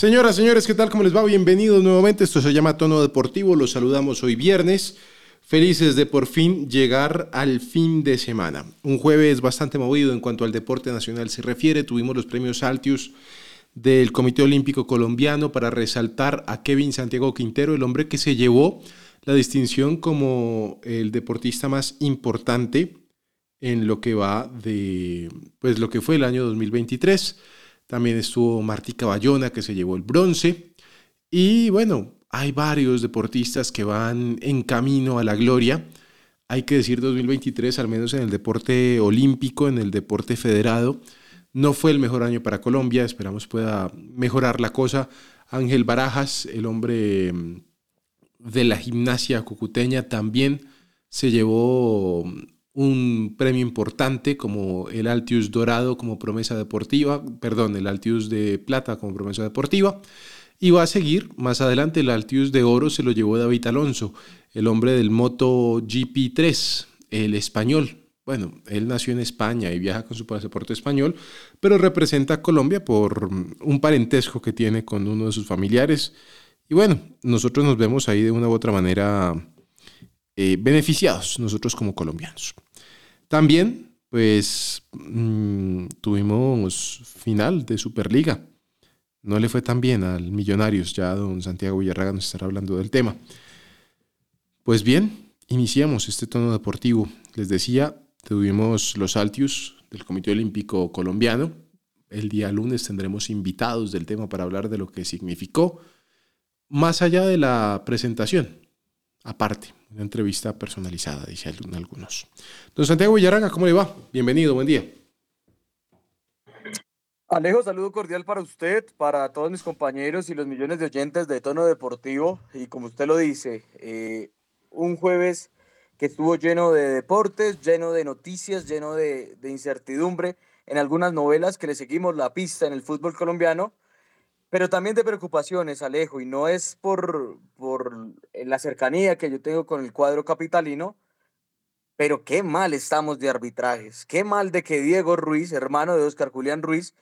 Señoras, señores, ¿qué tal? ¿Cómo les va? Bienvenidos nuevamente. Esto se llama Tono Deportivo. Los saludamos hoy viernes. Felices de por fin llegar al fin de semana. Un jueves bastante movido en cuanto al deporte nacional se refiere. Tuvimos los premios Altius del Comité Olímpico Colombiano para resaltar a Kevin Santiago Quintero, el hombre que se llevó la distinción como el deportista más importante en lo que va de pues lo que fue el año 2023. También estuvo Martí Caballona, que se llevó el bronce. Y bueno, hay varios deportistas que van en camino a la gloria. Hay que decir 2023, al menos en el deporte olímpico, en el deporte federado, no fue el mejor año para Colombia. Esperamos pueda mejorar la cosa. Ángel Barajas, el hombre mm, de la gimnasia cucuteña, también se llevó un premio importante como el Altius Dorado como promesa deportiva, perdón, el Altius de Plata como promesa deportiva. Y va a seguir más adelante el Altius de Oro se lo llevó David Alonso, el hombre del Moto GP3, el español. Bueno, él nació en España y viaja con su pasaporte español, pero representa a Colombia por un parentesco que tiene con uno de sus familiares. Y bueno, nosotros nos vemos ahí de una u otra manera eh, beneficiados nosotros como colombianos. También, pues, mm, tuvimos final de Superliga. No le fue tan bien al Millonarios, ya don Santiago Villarraga nos estará hablando del tema. Pues bien, iniciamos este tono deportivo. Les decía, tuvimos los Altius del Comité Olímpico Colombiano. El día lunes tendremos invitados del tema para hablar de lo que significó, más allá de la presentación, aparte, una entrevista personalizada, dice algunos. Don Santiago Villarraga, ¿cómo le va? Bienvenido, buen día. Alejo, saludo cordial para usted, para todos mis compañeros y los millones de oyentes de Tono Deportivo. Y como usted lo dice, eh, un jueves que estuvo lleno de deportes, lleno de noticias, lleno de, de incertidumbre en algunas novelas que le seguimos la pista en el fútbol colombiano pero también de preocupaciones, Alejo, y no es por, por la cercanía que yo tengo con el cuadro capitalino, pero qué mal estamos de arbitrajes, qué mal de que Diego Ruiz, hermano de Oscar Julián Ruiz,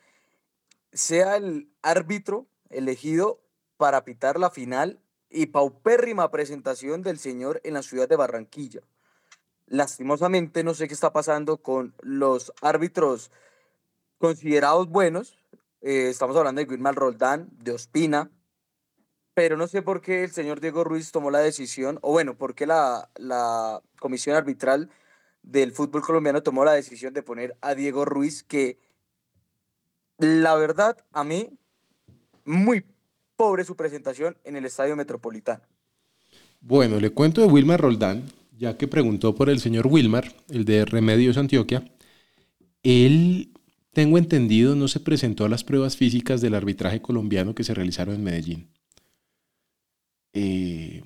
sea el árbitro elegido para pitar la final y paupérrima presentación del señor en la ciudad de Barranquilla. Lastimosamente no sé qué está pasando con los árbitros considerados buenos, eh, estamos hablando de Wilmar Roldán, de Ospina, pero no sé por qué el señor Diego Ruiz tomó la decisión, o bueno, por qué la, la comisión arbitral del fútbol colombiano tomó la decisión de poner a Diego Ruiz, que la verdad, a mí, muy pobre su presentación en el Estadio Metropolitano. Bueno, le cuento de Wilmar Roldán, ya que preguntó por el señor Wilmar, el de Remedios Antioquia. Él tengo entendido, no se presentó a las pruebas físicas del arbitraje colombiano que se realizaron en Medellín. Eh,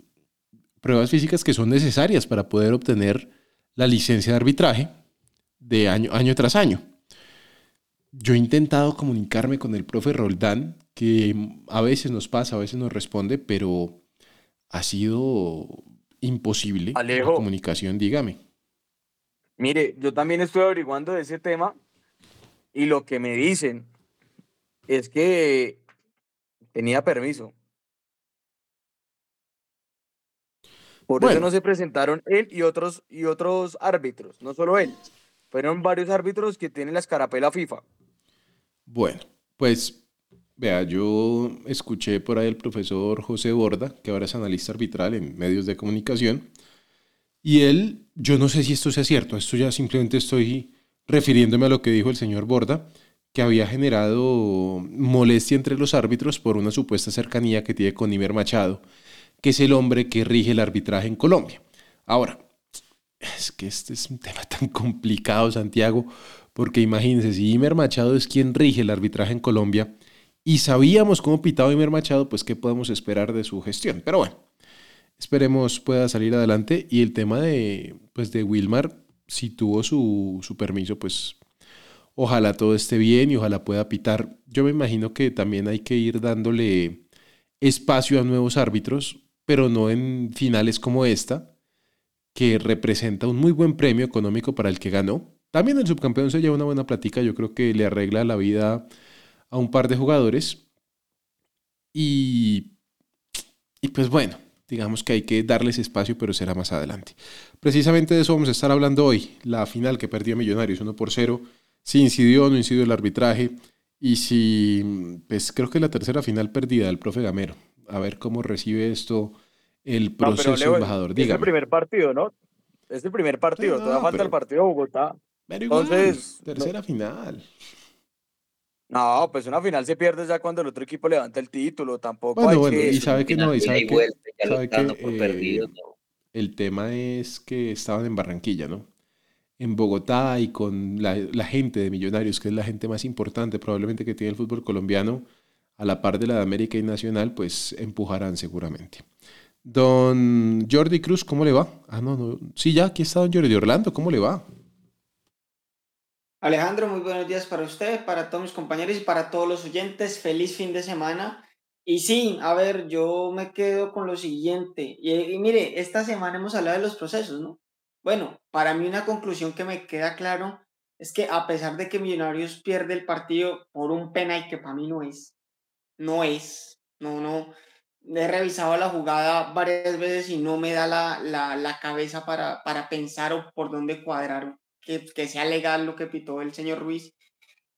pruebas físicas que son necesarias para poder obtener la licencia de arbitraje de año, año tras año. Yo he intentado comunicarme con el profe Roldán, que a veces nos pasa, a veces nos responde, pero ha sido imposible Alejo, la comunicación, dígame. Mire, yo también estoy averiguando de ese tema y lo que me dicen es que tenía permiso. Por eso no se presentaron él y otros, y otros árbitros, no solo él. Fueron varios árbitros que tienen la escarapela FIFA. Bueno, pues vea, yo escuché por ahí el profesor José Borda, que ahora es analista arbitral en medios de comunicación, y él, yo no sé si esto sea cierto, esto ya simplemente estoy refiriéndome a lo que dijo el señor Borda, que había generado molestia entre los árbitros por una supuesta cercanía que tiene con Imer Machado, que es el hombre que rige el arbitraje en Colombia. Ahora, es que este es un tema tan complicado, Santiago, porque imagínense, si Imer Machado es quien rige el arbitraje en Colombia y sabíamos cómo pitaba Imer Machado, pues qué podemos esperar de su gestión. Pero bueno, esperemos pueda salir adelante. Y el tema de, pues de Wilmar, si tuvo su, su permiso, pues ojalá todo esté bien y ojalá pueda pitar. Yo me imagino que también hay que ir dándole espacio a nuevos árbitros, pero no en finales como esta, que representa un muy buen premio económico para el que ganó. También el subcampeón se lleva una buena plática, yo creo que le arregla la vida a un par de jugadores. Y, y pues bueno, digamos que hay que darles espacio, pero será más adelante. Precisamente de eso vamos a estar hablando hoy. La final que perdió Millonarios 1 por 0. Si incidió o no incidió el arbitraje. Y si, pues creo que la tercera final perdida del profe Gamero. A ver cómo recibe esto el proceso embajador. Es el primer partido, ¿no? Es el primer partido. Todavía falta el partido de Bogotá. Pero Entonces, tercera final. No, pues una final se pierde ya cuando el otro equipo levanta el título, tampoco bueno, bueno, y sabe que no, y sabe que, eh, el tema es que estaban en Barranquilla, ¿no? En Bogotá y con la, gente de Millonarios, que es la gente más importante probablemente que tiene el fútbol colombiano, a la par de la de América y Nacional, pues empujarán seguramente. Don Jordi Cruz, ¿cómo le va? Ah, no, no. Sí, ya, aquí está don Jordi Orlando, ¿cómo le va? Alejandro, muy buenos días para usted, para todos mis compañeros y para todos los oyentes. Feliz fin de semana. Y sí, a ver, yo me quedo con lo siguiente. Y, mire, esta semana hemos hablado de los procesos, ¿no? Bueno, para mí una conclusión que me queda claro es que a pesar de que Millonarios pierde el partido por un penal que para mí no es, no es, no, no, he revisado la jugada varias veces y no me da la, la, la cabeza para, para pensar o por dónde cuadrar que, sea legal lo que pitó el señor Ruiz.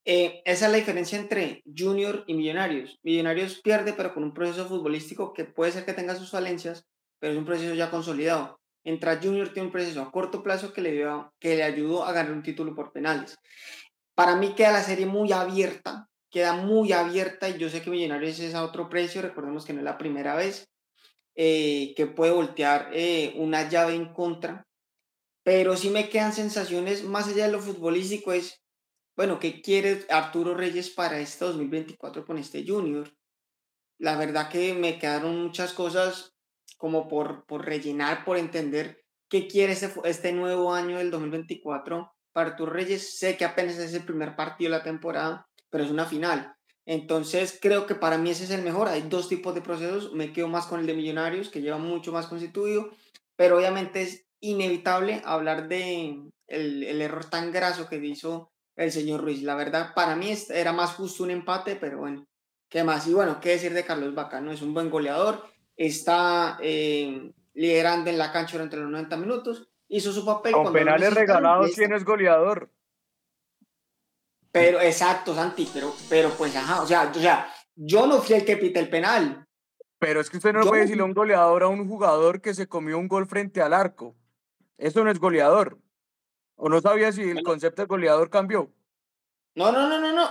Eh, esa es la diferencia entre Junior y Millonarios. Millonarios pierde, pero con un proceso futbolístico que puede ser que tenga sus falencias, pero es un proceso ya consolidado. Entra Junior tiene un proceso a corto plazo que le, dio, que le ayudó a ganar un título por penales. Para mí queda la serie muy abierta, queda muy abierta y yo sé que Millonarios es a otro precio, recordemos que no es la primera vez, eh, que puede voltear eh, una llave en contra pero sí me quedan sensaciones más allá de lo futbolístico es, bueno, ¿qué quiere Arturo Reyes para este 2024 con este junior? La verdad que me quedaron muchas cosas como por, por rellenar, por entender qué quiere este, este nuevo año del 2024 para Arturo Reyes. Sé que apenas es el primer partido de la temporada, pero es una final. Entonces creo que para mí ese es el mejor. Hay dos tipos de procesos. Me quedo más con el de Millonarios, que lleva mucho más constituido, pero obviamente inevitable hablar de el, el, error tan graso que hizo el señor Ruiz. La verdad, para mí era más justo un empate, pero bueno, ¿qué más? Y bueno, ¿qué decir de Carlos Vaca? ¿no? Es un buen goleador, está eh, liderando en la cancha durante los 90 minutos, hizo su papel. Con penales regalados, ¿quién es goleador? Pero, exacto, Santi, pero, pero pues, ajá, o sea, o sea, yo no fui el que pita el penal. Pero es que usted no puede decirle a un goleador a un jugador que se comió un gol frente al arco. Eso no es goleador. ¿O no sabía si el concepto de goleador cambió? No, no, no, no, no.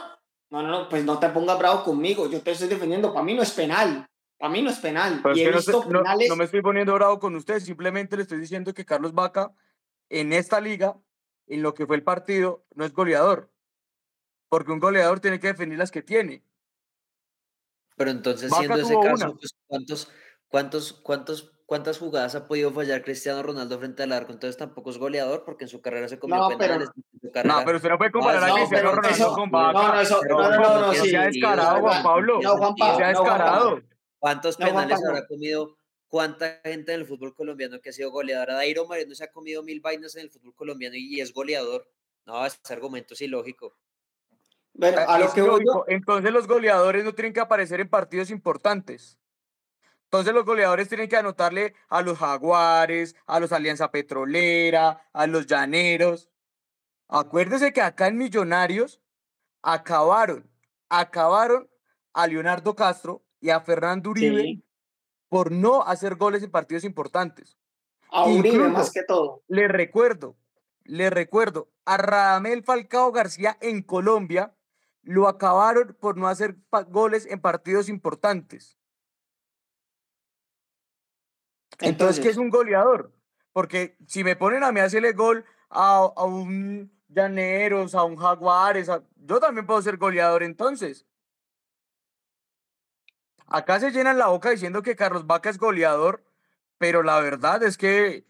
No, no, pues no te pongas bravo conmigo. Yo te estoy defendiendo. Para mí no es penal. Para mí no es penal. no, me estoy poniendo bravo con usted. Simplemente le estoy diciendo que Carlos Vaca, en esta liga, en lo que fue el partido, no es goleador. Porque un goleador tiene que defender las que tiene. Pero entonces, siendo ese caso, pues, ¿cuántos, cuántos, cuántos cuántas jugadas ha podido fallar Cristiano Ronaldo frente al arco, entonces tampoco es goleador porque en su carrera se comió penales. No, pero usted no puede comparar a Cristiano Ronaldo con Vaca. No, no, eso, no, no, no, sí, se ha descarado, Juan Pablo. No, Juan Pablo. Se ha descarado. ¿Cuántos penales habrá comido? ¿Cuánta gente en el fútbol colombiano que ha sido goleadora? Dairo Mariano se ha comido mil vainas en el fútbol colombiano y es goleador. No, ese argumento es ilógico. Bueno, a lo que voy Entonces los goleadores no tienen que aparecer en partidos importantes. Entonces los goleadores tienen que anotarle a los Jaguares, a los Alianza Petrolera, a los Llaneros. Acuérdese que acá en Millonarios acabaron, acabaron a Leonardo Castro y a Fernando Uribe por no hacer goles en partidos importantes. A Uribe más que todo. Le recuerdo, le recuerdo, a Radamel Falcao García en Colombia lo acabaron por no hacer goles en partidos importantes. Entonces, ¿qué es un goleador? Porque si me ponen a mí a hacerle gol a, un Llaneros, a un Jaguares, yo también puedo ser goleador entonces. Acá se llenan la boca diciendo que Carlos Vaca es goleador, pero la verdad es que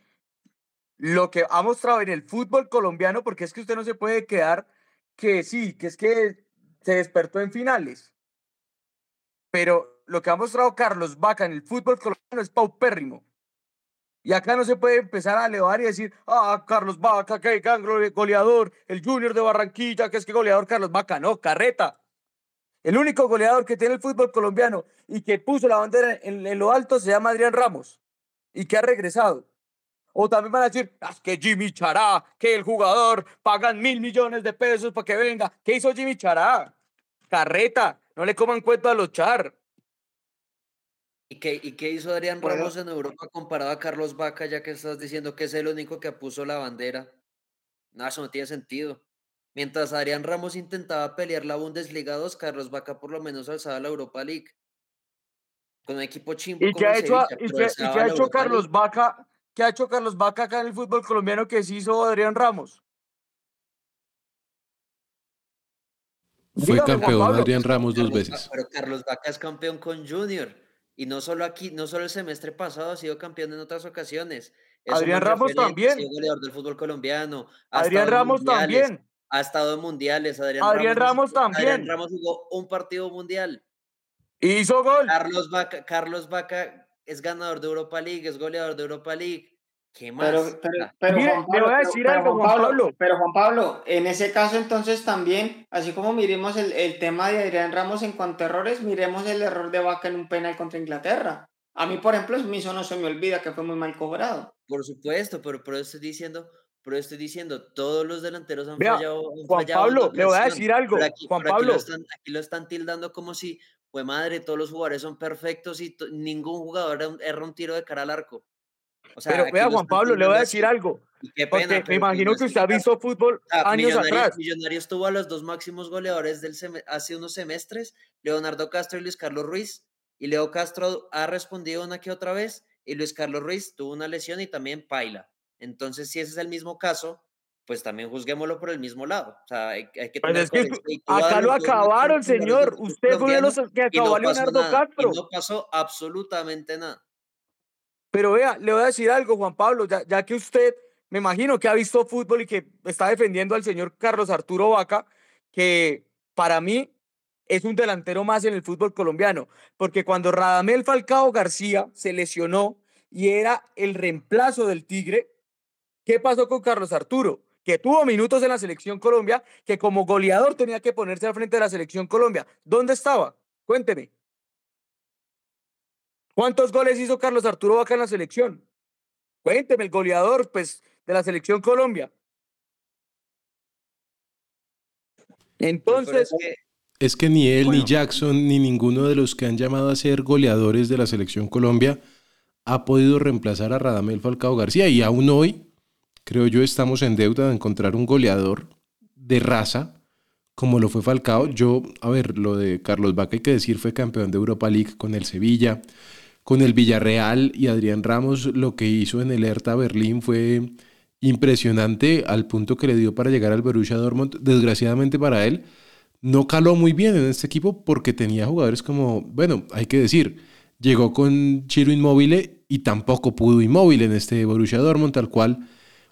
lo que ha mostrado en el fútbol colombiano, porque es que usted no se puede quedar que sí, que es que se despertó en finales. Pero lo que ha mostrado Carlos Vaca en el fútbol colombiano es paupérrimo. Y acá no se puede empezar a elevar y decir, ah, Carlos Vaca, que gran goleador, el Junior de Barranquilla, que es que goleador Carlos Vaca. No, carreta. El único goleador que tiene el fútbol colombiano y que puso la bandera en, lo alto se llama Adrián Ramos y que ha regresado. O también van a decir, es que Jimmy Chará, que el jugador pagan mil millones de pesos para que venga. ¿Qué hizo Jimmy Chará? Carreta, no le coman cuento a los Char. ¿Y qué, ¿Y qué hizo Adrián Ramos en Europa comparado a Carlos Vaca, ya que estás diciendo que es el único que puso la bandera? No, eso no tiene sentido. Mientras Adrián Ramos intentaba pelear la Bundesliga 2, Carlos Vaca por lo menos alzaba la Europa League. Con un equipo chimbo. ¿Y qué ha hecho, y qué, ha hecho Carlos Vaca? ¿Qué ha hecho Carlos Vaca acá en el fútbol colombiano que se hizo Adrián Ramos? Fue campeón Adrián Ramos dos veces. Pero Carlos Vaca es campeón con Junior. Y no solo aquí, no solo el semestre pasado, ha sido campeón en otras ocasiones. Adrián Ramos también. Ha sido goleador del fútbol colombiano. Adrián Ramos también. Ha estado en mundiales. Adrián, Adrián Ramos, también. Adrián Ramos jugó un partido mundial. Hizo gol. Carlos Vaca, Carlos Vaca es ganador de Europa League, es goleador de Europa League. ¿Qué más? Pero, pero, pero Juan Pablo, voy a decir algo, Juan Pablo, Pero Juan Pablo, en ese caso entonces también, así como miremos el, el, tema de Adrián Ramos en cuanto a errores, miremos el error de Vaca en un penal contra Inglaterra. A mí, por ejemplo, eso no se me olvida que fue muy mal cobrado. Por supuesto, pero, pero estoy diciendo, pero estoy diciendo, todos los delanteros han fallado. Juan Pablo, le voy a decir algo. Juan Pablo. Aquí lo, están, tildando como si, pues madre, todos los jugadores son perfectos y ningún jugador erra un tiro de cara al arco pero vea, Juan Pablo, le voy a decir algo. porque me imagino que usted ha visto fútbol años atrás. Millonarios tuvo a los dos máximos goleadores del hace unos semestres, Leonardo Castro y Luis Carlos Ruiz. Y Leo Castro ha respondido una que otra vez, y Luis Carlos Ruiz tuvo una lesión y también paila. Entonces, si ese es el mismo caso, pues también juzguémoslo por el mismo lado. O sea, hay, que pues acá lo acabaron, señor. Usted fue los que acabó a Leonardo Castro. Y no pasó absolutamente nada. Pero vea, le voy a decir algo, Juan Pablo, ya, que usted, me imagino que ha visto fútbol y que está defendiendo al señor Carlos Arturo Vaca, que para mí es un delantero más en el fútbol colombiano, porque cuando Radamel Falcao García se lesionó y era el reemplazo del Tigre, ¿qué pasó con Carlos Arturo? Que tuvo minutos en la selección Colombia, que como goleador tenía que ponerse al frente de la selección Colombia. ¿Dónde estaba? Cuénteme. ¿Cuántos goles hizo Carlos Arturo Vaca en la selección? Cuénteme, el goleador pues, de la selección Colombia. Entonces. Es que ni él, ni Jackson, ni ninguno de los que han llamado a ser goleadores de la selección Colombia ha podido reemplazar a Radamel Falcao García. Y aún hoy, creo yo, estamos en deuda de encontrar un goleador de raza como lo fue Falcao. Yo, a ver, lo de Carlos Vaca hay que decir, fue campeón de Europa League con el Sevilla con el Villarreal y Adrián Ramos lo que hizo en el Hertha Berlín fue impresionante al punto que le dio para llegar al Borussia Dortmund. Desgraciadamente para él, no caló muy bien en este equipo porque tenía jugadores como, bueno, hay que decir, llegó con Chiro Inmóvil y tampoco pudo Inmóvil en este Borussia Dortmund, tal cual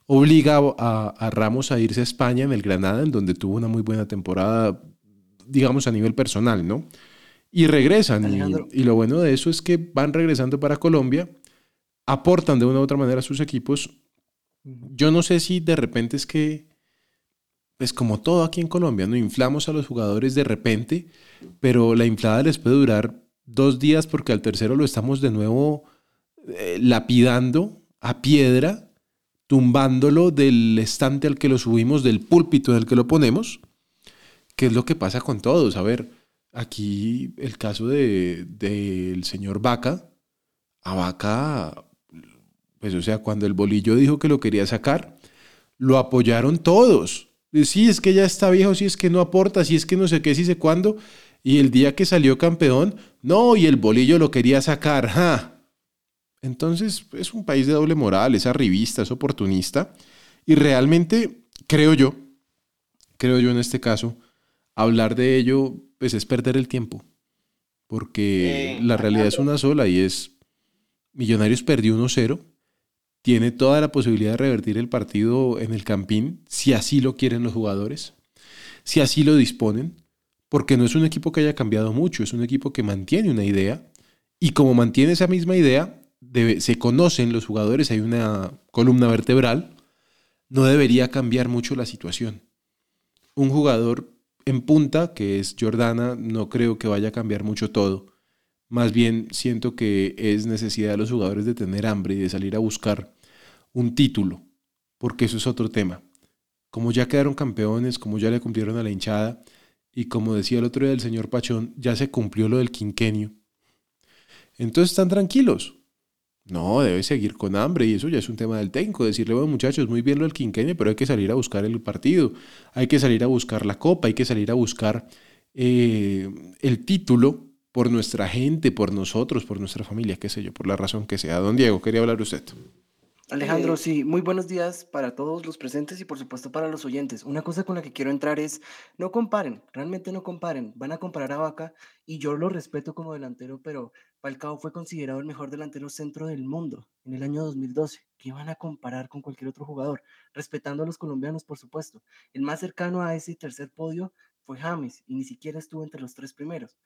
obliga a, a Ramos a irse a España en el Granada, en donde tuvo una muy buena temporada, digamos, a nivel personal, ¿no? Y regresan. Y, lo bueno de eso es que van regresando para Colombia, aportan de una u otra manera a sus equipos. Yo no sé si de repente es que, es como todo aquí en Colombia, no inflamos a los jugadores de repente, pero la inflada les puede durar dos días porque al tercero lo estamos de nuevo eh, lapidando a piedra, tumbándolo del estante al que lo subimos, del púlpito en el que lo ponemos, que es lo que pasa con todos. A ver, Aquí el caso del de, señor Vaca, a Vaca, pues o sea, cuando el bolillo dijo que lo quería sacar, lo apoyaron todos. Sí, es que ya está viejo, sí es que no aporta, sí es que no sé qué, sí sé cuándo. Y el día que salió campeón, no, y el bolillo lo quería sacar. ¡ja! Entonces es un país de doble moral, es arribista, es oportunista. Y realmente, creo yo, creo yo en este caso, hablar de ello pues es perder el tiempo. Porque la realidad es una sola y es Millonarios perdió 1-0. Tiene toda la posibilidad de revertir el partido en el campín, si así lo quieren los jugadores, si así lo disponen, porque no es un equipo que haya cambiado mucho, es un equipo que mantiene una idea y como mantiene esa misma idea, se conocen los jugadores, hay una columna vertebral, no debería cambiar mucho la situación. Un jugador en punta, que es Jordana, no creo que vaya a cambiar mucho todo. Más bien siento que es necesidad de los jugadores de tener hambre y de salir a buscar un título, porque eso es otro tema. Como ya quedaron campeones, como ya le cumplieron a la hinchada, y como decía el otro día el señor Pachón, ya se cumplió lo del quinquenio. Entonces están tranquilos. No, debe seguir con hambre y eso ya es un tema del técnico. Decirle, bueno muchachos, muy bien lo del quinquenio, pero hay que salir a buscar el partido, hay que salir a buscar la copa, hay que salir a buscar eh, el título por nuestra gente, por nosotros, por nuestra familia, qué sé yo, por la razón que sea. Don Diego, quería hablar usted. Alejandro, sí, muy buenos días para todos los presentes y por supuesto para los oyentes. Una cosa con la que quiero entrar es, no comparen, realmente no comparen. Van a comparar a Vaca y yo lo respeto como delantero, pero Falcao fue considerado el mejor delantero centro del mundo en el año 2012. ¿Qué van a comparar con cualquier otro jugador? Respetando a los colombianos, por supuesto. El más cercano a ese tercer podio fue James y ni siquiera estuvo entre los tres primeros.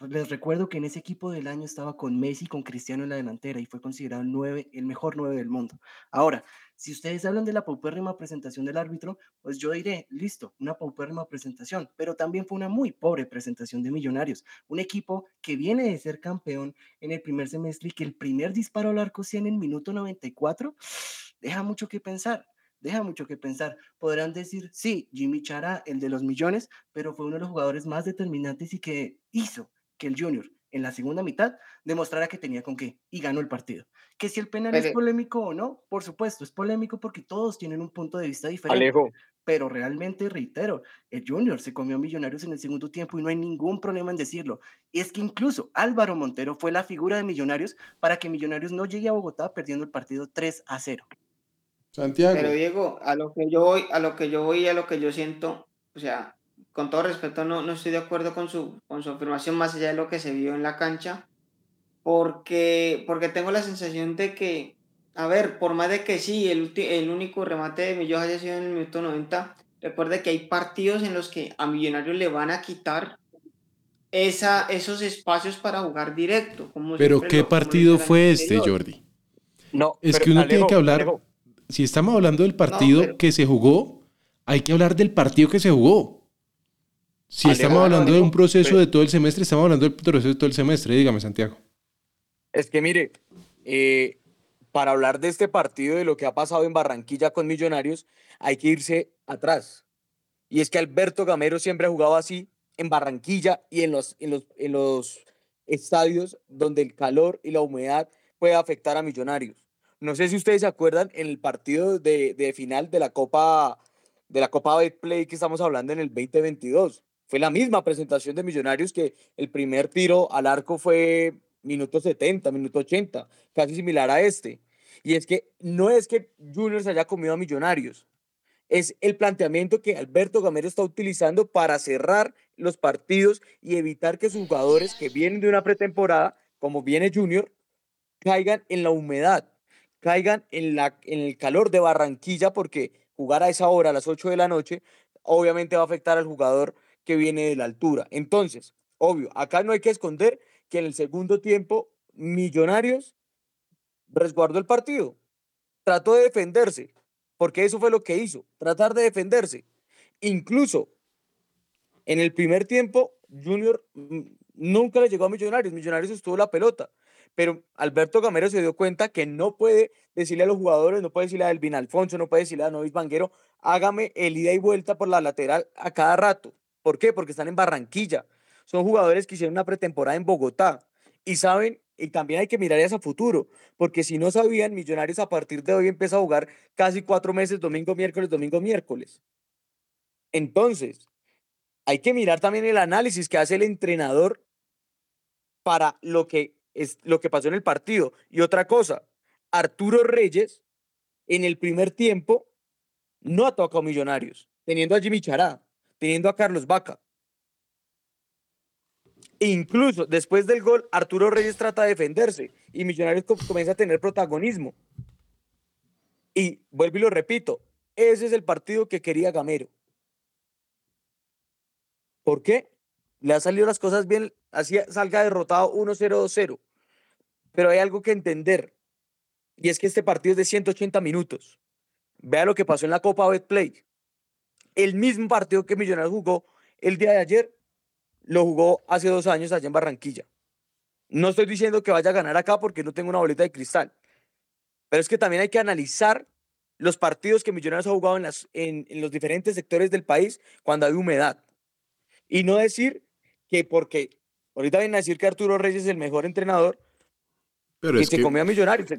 Pues les recuerdo que en ese equipo del año estaba con Messi y con Cristiano en la delantera y fue considerado 9, el mejor 9 del mundo. Ahora, si ustedes hablan de la paupérrima presentación del árbitro, pues yo diré, listo, una paupérrima presentación, pero también fue una muy pobre presentación de Millonarios. Un equipo que viene de ser campeón en el primer semestre y que el primer disparo al arco sea en el minuto 94, deja mucho que pensar deja mucho que pensar. Podrán decir, sí, Jimmy Chara, el de los millones, pero fue uno de los jugadores más determinantes y que hizo que el Junior en la segunda mitad demostrara que tenía con qué y ganó el partido. Que si el penal es polémico o no, por supuesto, es polémico porque todos tienen un punto de vista diferente. Pero realmente, reitero, el Junior se comió a Millonarios en el segundo tiempo y no hay ningún problema en decirlo. Es que incluso Álvaro Montero fue la figura de Millonarios para que Millonarios no llegue a Bogotá perdiendo el partido 3 a 0. Santiago. Pero Diego, a lo que yo voy, a lo que yo voy, a lo que yo siento, o sea, con todo respeto, no, no estoy de acuerdo con su, con su afirmación más allá de lo que se vio en la cancha, porque, porque tengo la sensación de que, a ver, por más de que sí, el, el único remate de Millos haya sido en el minuto 90, recuerde que hay partidos en los que a Millonarios le van a quitar esa, esos espacios para jugar directo. Como pero ¿qué partido fue este, Jordi? No, es que uno tiene que hablar, si estamos hablando del partido que se jugó, hay que hablar del partido que se jugó. Si estamos hablando de un proceso de todo el semestre, estamos hablando del proceso de todo el semestre. Dígame, Santiago. Es que mire, eh, para hablar de este partido, de lo que ha pasado en Barranquilla con Millonarios, hay que irse atrás. Y es que Alberto Gamero siempre ha jugado así en Barranquilla y en los, en los, en los estadios donde el calor y la humedad puede afectar a Millonarios. No sé si ustedes se acuerdan en el partido de, de final de la Copa de la Copa Betplay que estamos hablando en el 2022 fue la misma presentación de Millonarios que el primer tiro al arco fue minuto 70, minuto 80, casi similar a este. Y es que no es que Junior se haya comido a Millonarios, es el planteamiento que Alberto Gamero está utilizando para cerrar los partidos y evitar que sus jugadores que vienen de una pretemporada, como viene Junior, caigan en la humedad, caigan en, la, en el calor de Barranquilla, porque jugar a esa hora, a las 8 de la noche, obviamente va a afectar al jugador que viene de la altura. Entonces, obvio, acá no hay que esconder que en el segundo tiempo Millonarios resguardó el partido, trató de defenderse, porque eso fue lo que hizo, tratar de defenderse. Incluso en el primer tiempo, Junior mm, nunca le llegó a Millonarios, Millonarios estuvo la pelota, pero Alberto Gamero se dio cuenta que no puede decirle a los jugadores, no puede decirle a Elvin Alfonso, no puede decirle a Novis Vanguero, hágame el ida y vuelta por la lateral a cada rato. ¿Por qué? Porque están en Barranquilla. Son jugadores que hicieron una pretemporada en Bogotá y saben, y también hay que mirar hacia futuro, porque si no sabían, Millonarios a partir de hoy empieza a jugar casi cuatro meses, domingo, miércoles, domingo, miércoles. Entonces, hay que mirar también el análisis que hace el entrenador para lo que, es, lo que pasó en el partido. Y otra cosa, Arturo Reyes en el primer tiempo no ha tocado Millonarios, teniendo a Jimmy Chará teniendo a Carlos Vaca. Incluso después del gol, Arturo Reyes trata de defenderse y Millonarios comienza a tener protagonismo. Y vuelvo y lo repito, ese es el partido que quería Gamero. ¿Por qué? Le han salido las cosas bien, así salga derrotado 1-0-2-0. Pero hay algo que entender, y es que este partido es de 180 minutos. Vea lo que pasó en la Copa Betplay el mismo partido que Millonarios jugó el día de ayer, lo jugó hace dos años allá en Barranquilla. No estoy diciendo que vaya a ganar acá porque no tengo una boleta de cristal, pero es que también hay que analizar los partidos que Millonarios ha jugado en, las, en, los diferentes sectores del país cuando hay humedad. Y no decir que porque ahorita vienen a decir que Arturo Reyes es el mejor entrenador pero y se comió a Millonarios.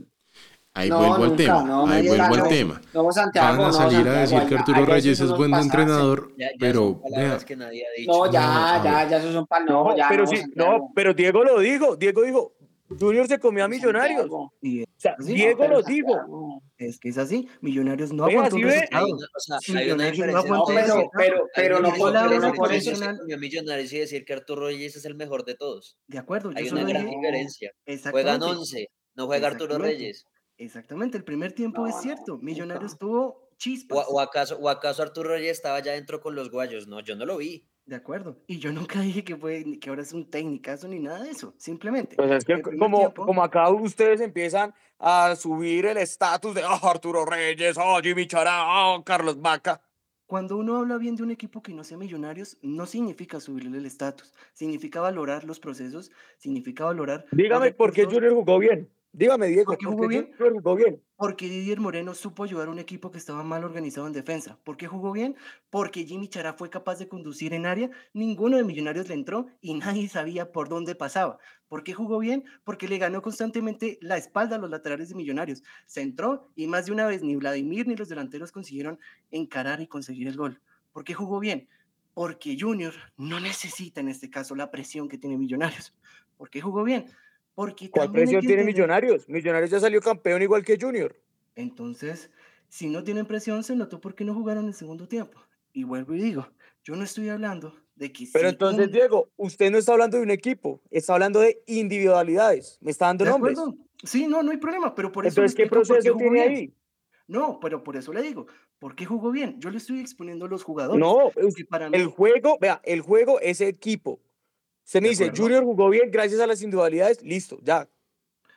Ahí vuelvo al tema. ahí vuelvo al tema. Van a salir a decir que Arturo Reyes es buen entrenador, pero. no, ya, ya, ya, esos son palabras. No, pero sí, no, pero Diego lo dijo. Diego dijo: Junior se comió a Millonarios. o sea, Diego lo dijo. Es que es así. Millonarios no aguantó un resultado. no pero, pero, pero no por eso. Millonarios y decir que Arturo Reyes es el mejor de todos. De acuerdo. Hay una gran diferencia. Juegan 11, no juega Arturo Reyes. Exactamente, el primer tiempo es cierto. Millonarios tuvo chispas. O, acaso, ¿O acaso Arturo Reyes estaba ya dentro con los guayos? No, yo no lo vi. De acuerdo. Y yo nunca dije que, fue, que ahora es un técnicazo ni nada de eso. Simplemente. Pues es que como, como acá ustedes empiezan a subir el estatus de oh, Arturo Reyes, oh, Jimmy Chará, oh, Carlos Vaca. Cuando uno habla bien de un equipo que no sea millonarios, no significa subirle el estatus. Significa valorar los procesos, significa valorar. Dígame por qué Junior jugó bien. Dígame, Diego, ¿por qué jugó bien? jugó bien? Porque Didier Moreno supo ayudar a un equipo que estaba mal organizado en defensa. ¿Por qué jugó bien? Porque Jimmy Chará fue capaz de conducir en área, ninguno de Millonarios le entró y nadie sabía por dónde pasaba. ¿Por qué jugó bien? Porque le ganó constantemente la espalda a los laterales de Millonarios. Se entró y más de una vez ni Vladimir ni los delanteros consiguieron encarar y conseguir el gol. ¿Por qué jugó bien? Porque Junior no necesita en este caso la presión que tiene Millonarios. ¿Por qué jugó bien? ¿Cuál presión tiene Millonarios? Millonarios ya salió campeón igual que Junior. Entonces, si no tienen presión, se notó porque no jugaron el segundo tiempo. Y vuelvo y digo, yo no estoy hablando de que... Pero entonces, Diego, usted no está hablando de un equipo, está hablando de individualidades. Me está dando nombres. Sí, no, no hay problema, pero por eso... Entonces, ¿qué proceso tiene ahí? No, pero por eso le digo, ¿por qué jugó bien? Yo le estoy exponiendo a los jugadores. No, para el juego, vea, el juego es equipo. Se me dice, Junior jugó bien gracias a las individualidades, listo, ya.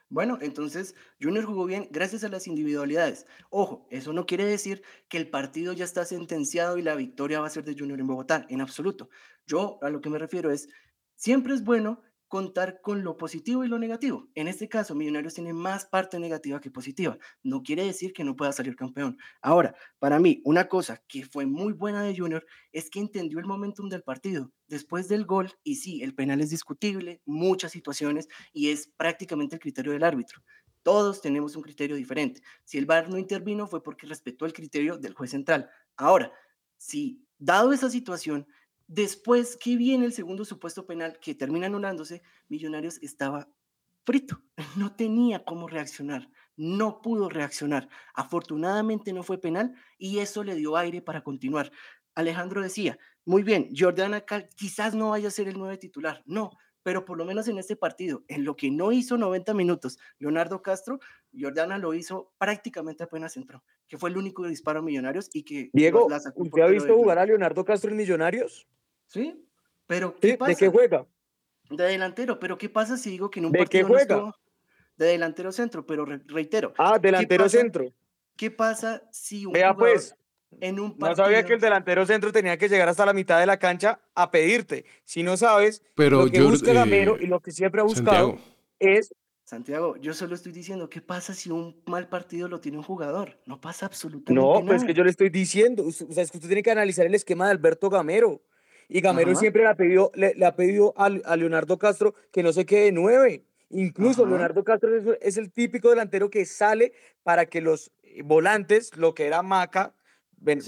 Bueno, entonces Junior jugó bien gracias a las individualidades. Ojo, eso no quiere decir que el partido ya está sentenciado y la victoria va a ser de Junior en Bogotá, en absoluto. Yo a lo que me refiero es, siempre es bueno contar con lo positivo y lo negativo. En este caso, Millonarios tiene más parte negativa que positiva. No quiere decir que no pueda salir campeón. Ahora, para mí, una cosa que fue muy buena de Junior es que entendió el momentum del partido. Después del gol, y sí, el penal es discutible, muchas situaciones, y es prácticamente el criterio del árbitro. Todos tenemos un criterio diferente. Si el VAR no intervino fue porque respetó el criterio del juez central. Ahora, si dado esa situación, Después que viene el segundo supuesto penal que termina anulándose, Millonarios estaba frito, no tenía cómo reaccionar, no pudo reaccionar. Afortunadamente no fue penal y eso le dio aire para continuar. Alejandro decía, muy bien, Jordana quizás no vaya a ser el nueve titular, no, pero por lo menos en este partido, en lo que no hizo 90 minutos Leonardo Castro, Jordana lo hizo prácticamente apenas entró, que fue el único disparo a Millonarios y que... Diego, ¿usted ha visto jugar a Leonardo Castro en Millonarios? Sí, pero ¿qué pasa? ¿De qué juega? De delantero, pero ¿qué pasa si digo que en un ¿De qué juega? de delantero centro, pero reitero. Ah, delantero centro. ¿Qué pasa si un Vea pues, en un partido... No sabía que el delantero centro tenía que llegar hasta la mitad de la cancha a pedirte. Si no sabes, pero lo que busca Gamero y lo que siempre ha buscado es Santiago, yo solo estoy diciendo, ¿qué pasa si un mal partido lo tiene un jugador? No pasa absolutamente nada. No, pues es que yo le estoy diciendo, o sea, es que usted tiene que analizar el esquema de Alberto Gamero. Y Gamero siempre le ha pedido, le, ha pedido a, Leonardo Castro que no se quede nueve. Incluso Leonardo Castro es, el típico delantero que sale para que los eh, volantes, lo que era Maca,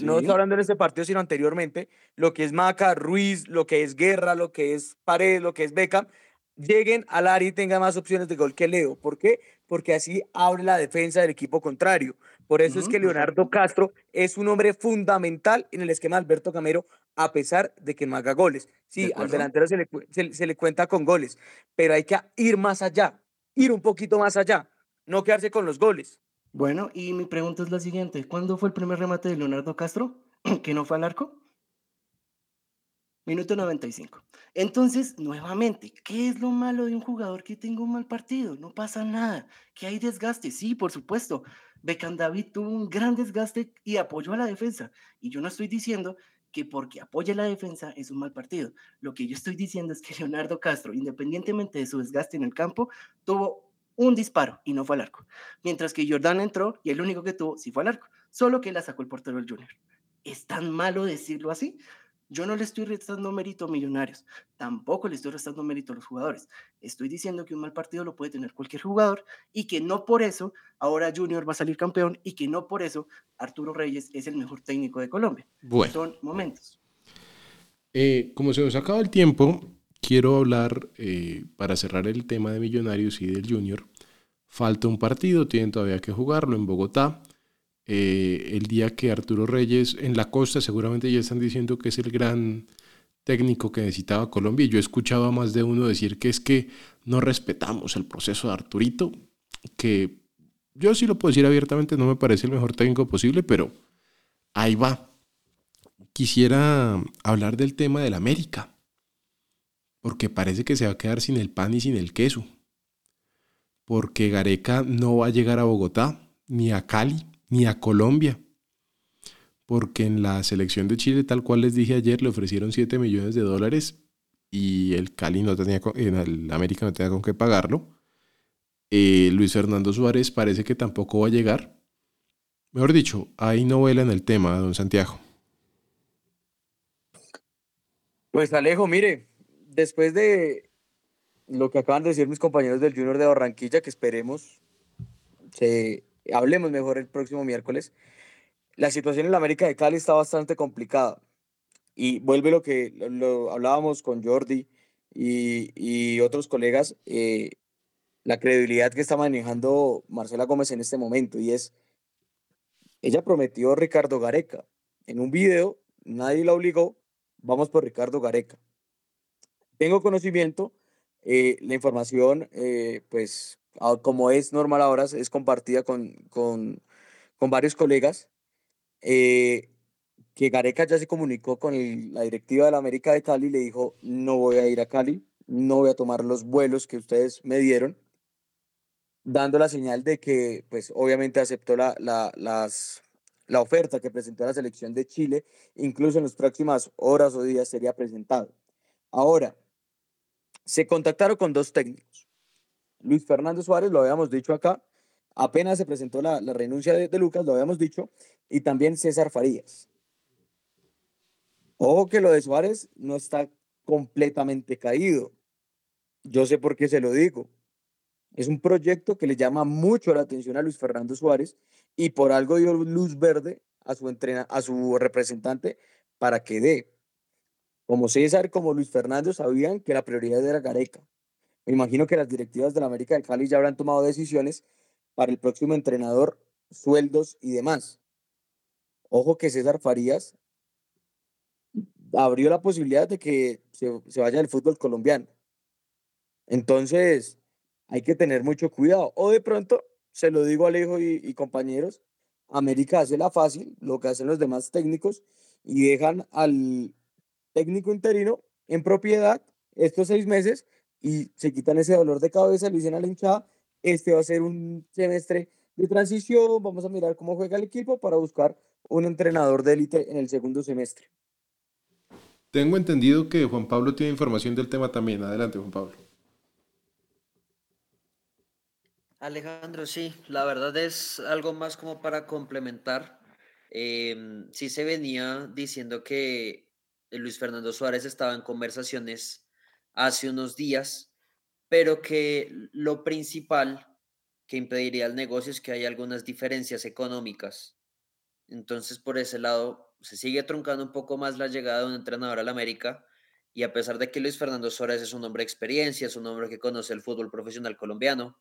no estoy hablando en este partido, sino anteriormente, lo que es Maca, Ruiz, lo que es Guerra, lo que es Paredes, lo que es Beckham, lleguen al área y tengan más opciones de gol que Leo. ¿Por qué? Porque así abre la defensa del equipo contrario. Por eso es que Leonardo Castro es un hombre fundamental en el esquema de Alberto Camero, a pesar de que no haga goles. Sí, al delantero se le, se, le cuenta con goles, pero hay que ir más allá, ir un poquito más allá, no quedarse con los goles. Bueno, y mi pregunta es la siguiente, ¿cuándo fue el primer remate de Leonardo Castro que no fue al arco? Minuto 95. Entonces, nuevamente, ¿qué es lo malo de un jugador que tenga un mal partido? No pasa nada. ¿Que hay desgaste? Sí, por supuesto. Beckham David tuvo un gran desgaste y apoyó a la defensa. Y yo no estoy diciendo que porque apoya la defensa es un mal partido. Lo que yo estoy diciendo es que Leonardo Castro, independientemente de su desgaste en el campo, tuvo un disparo y no fue al arco. Mientras que Jordan entró y el único que tuvo sí fue al arco, solo que la sacó el portero del Junior. ¿Es tan malo decirlo así? Yo no le estoy restando mérito a Millonarios, tampoco le estoy restando mérito a los jugadores. Estoy diciendo que un mal partido lo puede tener cualquier jugador y que no por eso ahora Junior va a salir campeón y que no por eso Arturo Reyes es el mejor técnico de Colombia. Bueno. Son momentos. Eh, como se nos acaba el tiempo, quiero hablar eh, para cerrar el tema de Millonarios y del Junior. Falta un partido, tienen todavía que jugarlo en Bogotá. Eh, el día que Arturo Reyes en la costa seguramente ya están diciendo que es el gran técnico que necesitaba Colombia. Y yo he escuchado a más de uno decir que es que no respetamos el proceso de Arturito, que yo sí lo puedo decir abiertamente, no me parece el mejor técnico posible, pero ahí va. Quisiera hablar del tema del América, porque parece que se va a quedar sin el pan y sin el queso, porque Gareca no va a llegar a Bogotá ni a Cali ni a Colombia. Porque en la selección de Chile, tal cual les dije ayer, le ofrecieron 7 millones de dólares y el Cali no tenía, en el América no tenía con qué pagarlo. Eh, Luis Fernando Suárez parece que tampoco va a llegar. Mejor dicho, hay novela en el tema, don Santiago. Pues Alejo, mire, después de lo que acaban de decir mis compañeros del Junior de Barranquilla, que esperemos se hablemos mejor el próximo miércoles, la situación en la América de Cali está bastante complicada. Y vuelve lo que hablábamos con Jordi y, y otros colegas, eh, la credibilidad que está manejando Marcela Gómez en este momento. Y es, ella prometió a Ricardo Gareca. En un video, nadie la obligó, vamos por Ricardo Gareca. Tengo conocimiento, eh, la información, eh, pues como es normal ahora, es compartida con, con, con varios colegas, eh, que Gareca ya se comunicó con la directiva de la América de Cali y le dijo, no voy a ir a Cali, no voy a tomar los vuelos que ustedes me dieron, dando la señal de que, pues obviamente aceptó la, la, las, la oferta que presentó la selección de Chile, incluso en las próximas horas o días sería presentado. Ahora, se contactaron con dos técnicos. Luis Fernando Suárez, lo habíamos dicho acá, apenas se presentó la, renuncia de, Lucas, lo habíamos dicho, y también César Farías. Ojo que lo de Suárez no está completamente caído. Yo sé por qué se lo digo. Es un proyecto que le llama mucho la atención a Luis Fernando Suárez y por algo dio luz verde a su, entrena, a su representante para que dé. Como César, como Luis Fernando sabían que la prioridad era Gareca. Me imagino que las directivas de la América de Cali ya habrán tomado decisiones para el próximo entrenador, sueldos y demás. Ojo que César Farías abrió la posibilidad de que se, se vaya del fútbol colombiano. Entonces, hay que tener mucho cuidado. O de pronto, se lo digo a Alejo y, y, compañeros, América hace la fácil, lo que hacen los demás técnicos, y dejan al técnico interino en propiedad estos seis meses y se quitan ese dolor de cabeza, le dicen a la hinchada, este va a ser un semestre de transición, vamos a mirar cómo juega el equipo para buscar un entrenador de élite en el segundo semestre. Tengo entendido que Juan Pablo tiene información del tema también. Adelante, Juan Pablo. Alejandro, sí, la verdad es algo más como para complementar. Eh, sí se venía diciendo que Luis Fernando Suárez estaba en conversaciones hace unos días, pero que lo principal que impediría el negocio es que hay algunas diferencias económicas. Entonces, por ese lado, se sigue truncando un poco más la llegada de un entrenador al América. Y a pesar de que Luis Fernando Suárez es un hombre de experiencia, es un hombre que conoce el fútbol profesional colombiano,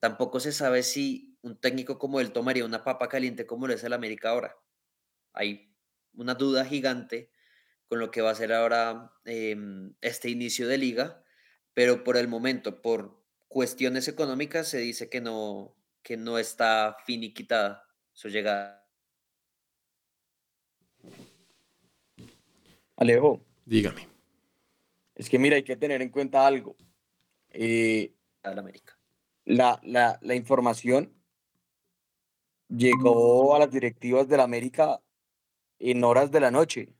tampoco se sabe si un técnico como él tomaría una papa caliente como lo es el América ahora. Hay una duda gigante con lo que va a ser ahora em, este inicio de liga, pero por el momento, por cuestiones económicas, se dice que no, que no está finiquitada su llegada. Alejo. Dígame. Es que mira, hay que tener en cuenta algo. Eh, América. La, la, la información llegó a las directivas de la América en horas de la noche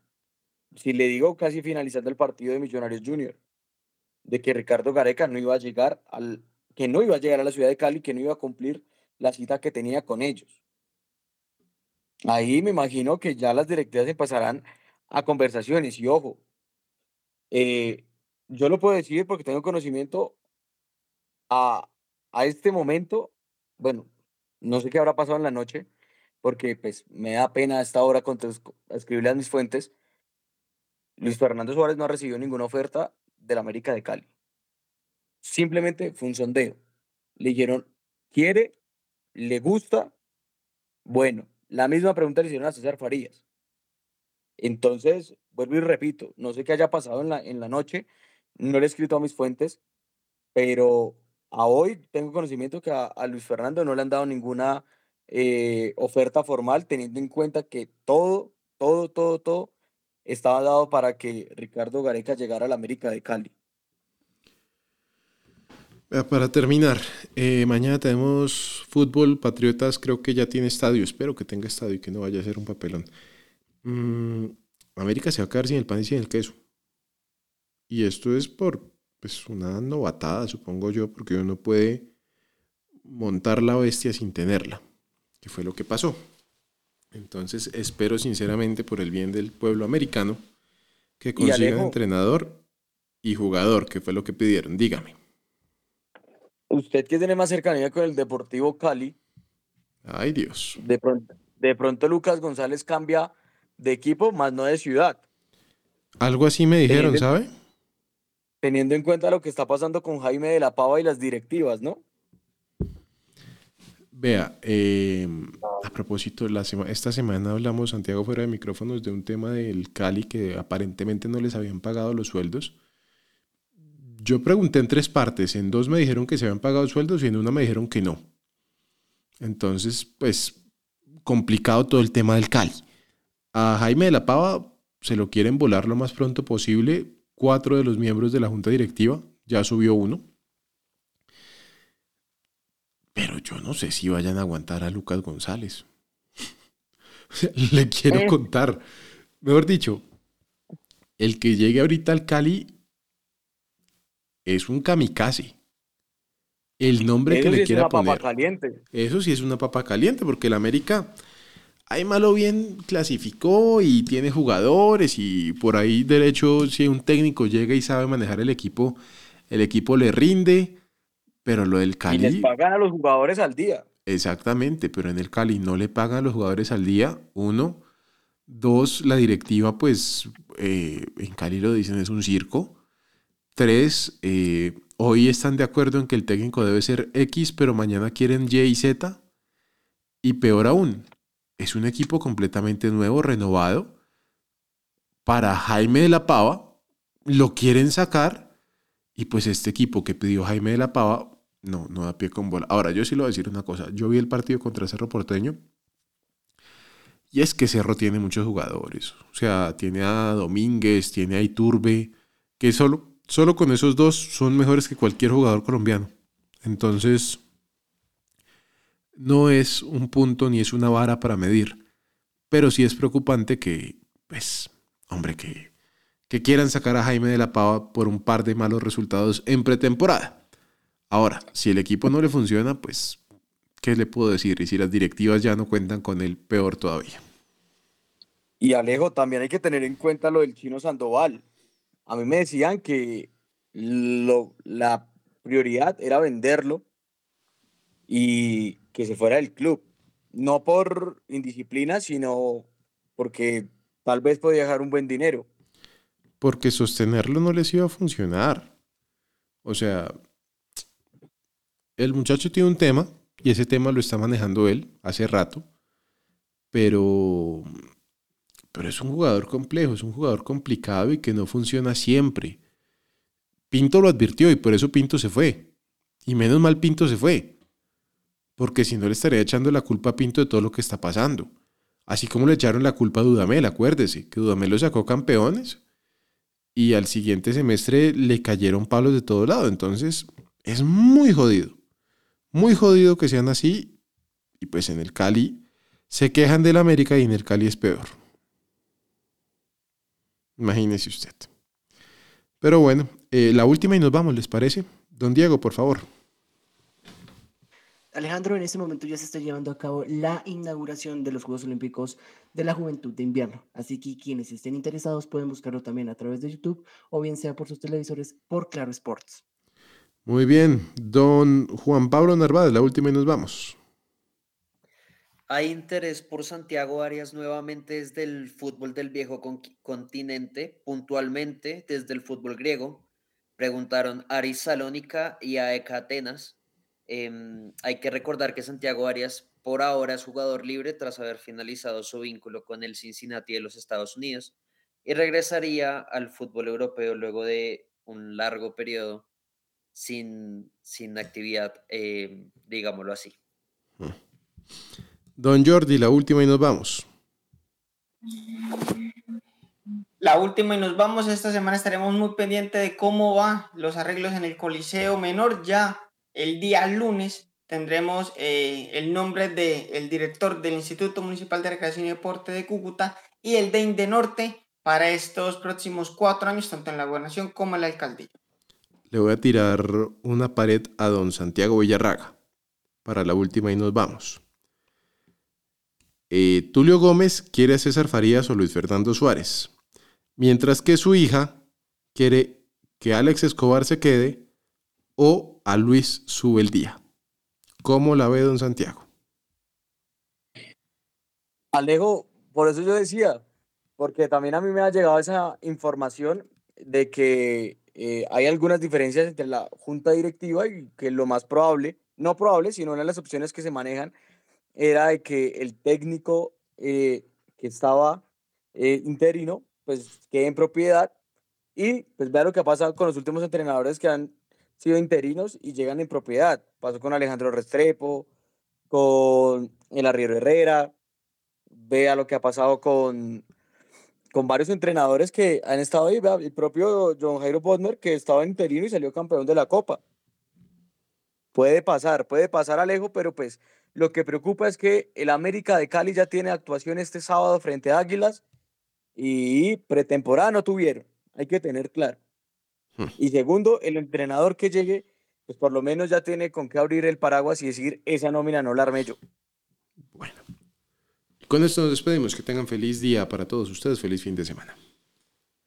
si le digo casi finalizando el partido de Millonarios Junior, de que Ricardo Gareca no iba a llegar al, que no iba a llegar a la ciudad de Cali, que no iba a cumplir la cita que tenía con ellos. Ahí me imagino que ya las directivas se pasarán a conversaciones y ojo, eh, yo lo puedo decir porque tengo conocimiento a, a este momento, bueno, no sé qué habrá pasado en la noche, porque pues me da pena a esta hora escribirle a mis fuentes. Luis Fernando Suárez no ha recibido ninguna oferta del América de Cali. Simplemente fue un sondeo. Le dijeron, ¿quiere? ¿Le gusta? Bueno, la misma pregunta le hicieron a César Farías. Entonces, vuelvo y repito, no sé qué haya pasado en la, en la noche, no le he escrito a mis fuentes, pero a hoy tengo conocimiento que a, Luis Fernando no le han dado ninguna eh, oferta formal, teniendo en cuenta que todo, todo, todo, todo estaba dado para que Ricardo Gareca llegara a la América de Cali. Para terminar, eh, mañana tenemos fútbol, Patriotas creo que ya tiene estadio, espero que tenga estadio y que no vaya a ser un papelón. Mm, América se va a quedar sin el pan y sin el queso. Y esto es por pues, una novatada, supongo yo, porque uno puede montar la bestia sin tenerla, que fue lo que pasó. Entonces espero sinceramente por el bien del pueblo americano que consigan entrenador y jugador, que fue lo que pidieron. Dígame. Usted que tiene más cercanía con el Deportivo Cali. Ay Dios. De pronto, de pronto Lucas González cambia de equipo, más no de ciudad. Algo así me dijeron, ¿sabe? Teniendo en cuenta lo que está pasando con Jaime de la Pava y las directivas, ¿no? Vea, em, a propósito, la esta semana hablamos, Santiago, fuera de micrófonos, de un tema del Cali que aparentemente no les habían pagado los sueldos. Yo pregunté en tres partes, en dos me dijeron que se habían pagado sueldos y en una me dijeron que no. Entonces, pues, complicado todo el tema del Cali. A Jaime de la Pava se lo quieren volar lo más pronto posible. Cuatro de los miembros de la junta directiva, ya subió uno. Pero yo no sé si vayan a aguantar a Lucas González. Le quiero eh. contar. Mejor dicho, el que llegue ahorita al Cali es un kamikaze. El nombre que le quiera poner. caliente. Eso sí es una papa caliente, porque el América ahí malo bien clasificó y tiene jugadores y por ahí derecho si un técnico llega y sabe manejar el equipo, el equipo le rinde, pero lo del Cali... Y les pagan a los jugadores al día. Exactamente, pero en el Cali no le pagan a los jugadores al día, uno. Dos, la directiva, pues, eh, en Cali lo dicen, es un circo. Tres, eh, hoy están de acuerdo en que el técnico debe ser X, pero mañana quieren Y y Z. Y peor aún, es un equipo completamente nuevo, renovado. Para Jaime de la Pava, lo quieren sacar y pues este equipo que pidió Jaime de la Pava no, no da pie con bola. Ahora, yo sí lo voy a decir una cosa. Yo vi el partido contra Cerro Porteño y es que Cerro tiene muchos jugadores. O sea, tiene a Domínguez, tiene a Iturbe, que solo, solo con esos dos son mejores que cualquier jugador colombiano. Entonces, no es un punto ni es una vara para medir, pero sí es preocupante que, pues, hombre, que, que quieran sacar a Jaime de la Pava por un par de malos resultados en pretemporada. Ahora, si el equipo no le funciona, pues, ¿qué le puedo decir? Y si las directivas ya no cuentan con él, peor todavía. Y Alejo, también hay que tener en cuenta lo del chino Sandoval. A mí me decían que lo, la prioridad era venderlo y que se fuera del club. No por indisciplina, sino porque tal vez podía dejar un buen dinero. Porque sostenerlo no les iba a funcionar. O sea, el muchacho tiene un tema y ese tema lo está manejando él hace rato, pero, pero es un jugador complejo, es un jugador complicado y que no funciona siempre. Pinto lo advirtió y por eso Pinto se fue. Y menos mal Pinto se fue porque si no le estaría echando la culpa a Pinto de todo lo que está pasando. Así como le echaron la culpa a Dudamel, acuérdese, que Dudamel lo sacó campeones y al siguiente semestre le cayeron palos de todo lado. Entonces, es muy jodido. Muy jodido que sean así. Y pues en el Cali se quejan del América y en el Cali es peor. Imagínese usted. Pero bueno, eh, la última y nos vamos, ¿les parece? Don Diego, por favor. Alejandro, en este momento ya se está llevando a cabo la inauguración de los Juegos Olímpicos de la Juventud de Invierno. Así que quienes estén interesados pueden buscarlo también a través de YouTube o bien sea por sus televisores por Claro Sports. Muy bien, don Juan Pablo Narváez, la última y nos vamos. Hay interés por Santiago Arias nuevamente desde el fútbol del viejo continente, puntualmente desde el fútbol griego. Preguntaron a Aris Salónica y a Eka Atenas. Em, hay que recordar que Santiago Arias por ahora es jugador libre tras haber finalizado su vínculo con el Cincinnati de los Estados Unidos y regresaría al fútbol europeo luego de un largo periodo sin, sin actividad, em, digámoslo así. Mm. Don Jordi, la última y nos vamos. La última y nos vamos. Esta semana estaremos muy pendientes de cómo van los arreglos en el Coliseo Menor. Ya el día lunes tendremos eh, el nombre del director del Instituto Municipal de Recreación y Deporte de Cúcuta y el de Inde Norte para estos próximos cuatro años, tanto en la gobernación como en la alcaldía. Le voy a tirar una pared a don Santiago Villarraga para la última y nos vamos. Eh, Tulio Gómez quiere a César Farías o Luis Fernando Suárez, mientras que su hija quiere que Alex Escobar se quede o a Luis sube el día. ¿Cómo la ve don Santiago? Alejo, por eso yo decía, porque también a mí me ha llegado esa información de que eh, hay algunas diferencias entre la junta directiva y que lo más probable, no probable, sino una de las opciones que se manejan era de que el técnico eh, que estaba eh, interino, pues quede en propiedad y pues vea lo que ha pasado con los últimos entrenadores que han sido interinos y llegan en propiedad. Pasó con Alejandro Restrepo, con el Arriero Herrera, vea lo que ha pasado con, con varios entrenadores que han estado ahí, el propio John Jairo Bodmer que estaba interino y salió campeón de la Copa. Puede pasar, puede pasar Alejo, pero pues lo que preocupa es que el América de Cali ya tiene actuación este sábado frente a Águilas y pretemporada no tuvieron. Hay que tener claro. Hmm. Y segundo, el entrenador que llegue, pues por lo menos ya tiene con qué abrir el paraguas y decir, esa nómina no la armé yo. Bueno, con esto nos despedimos. Que tengan feliz día para todos ustedes. Feliz fin de semana.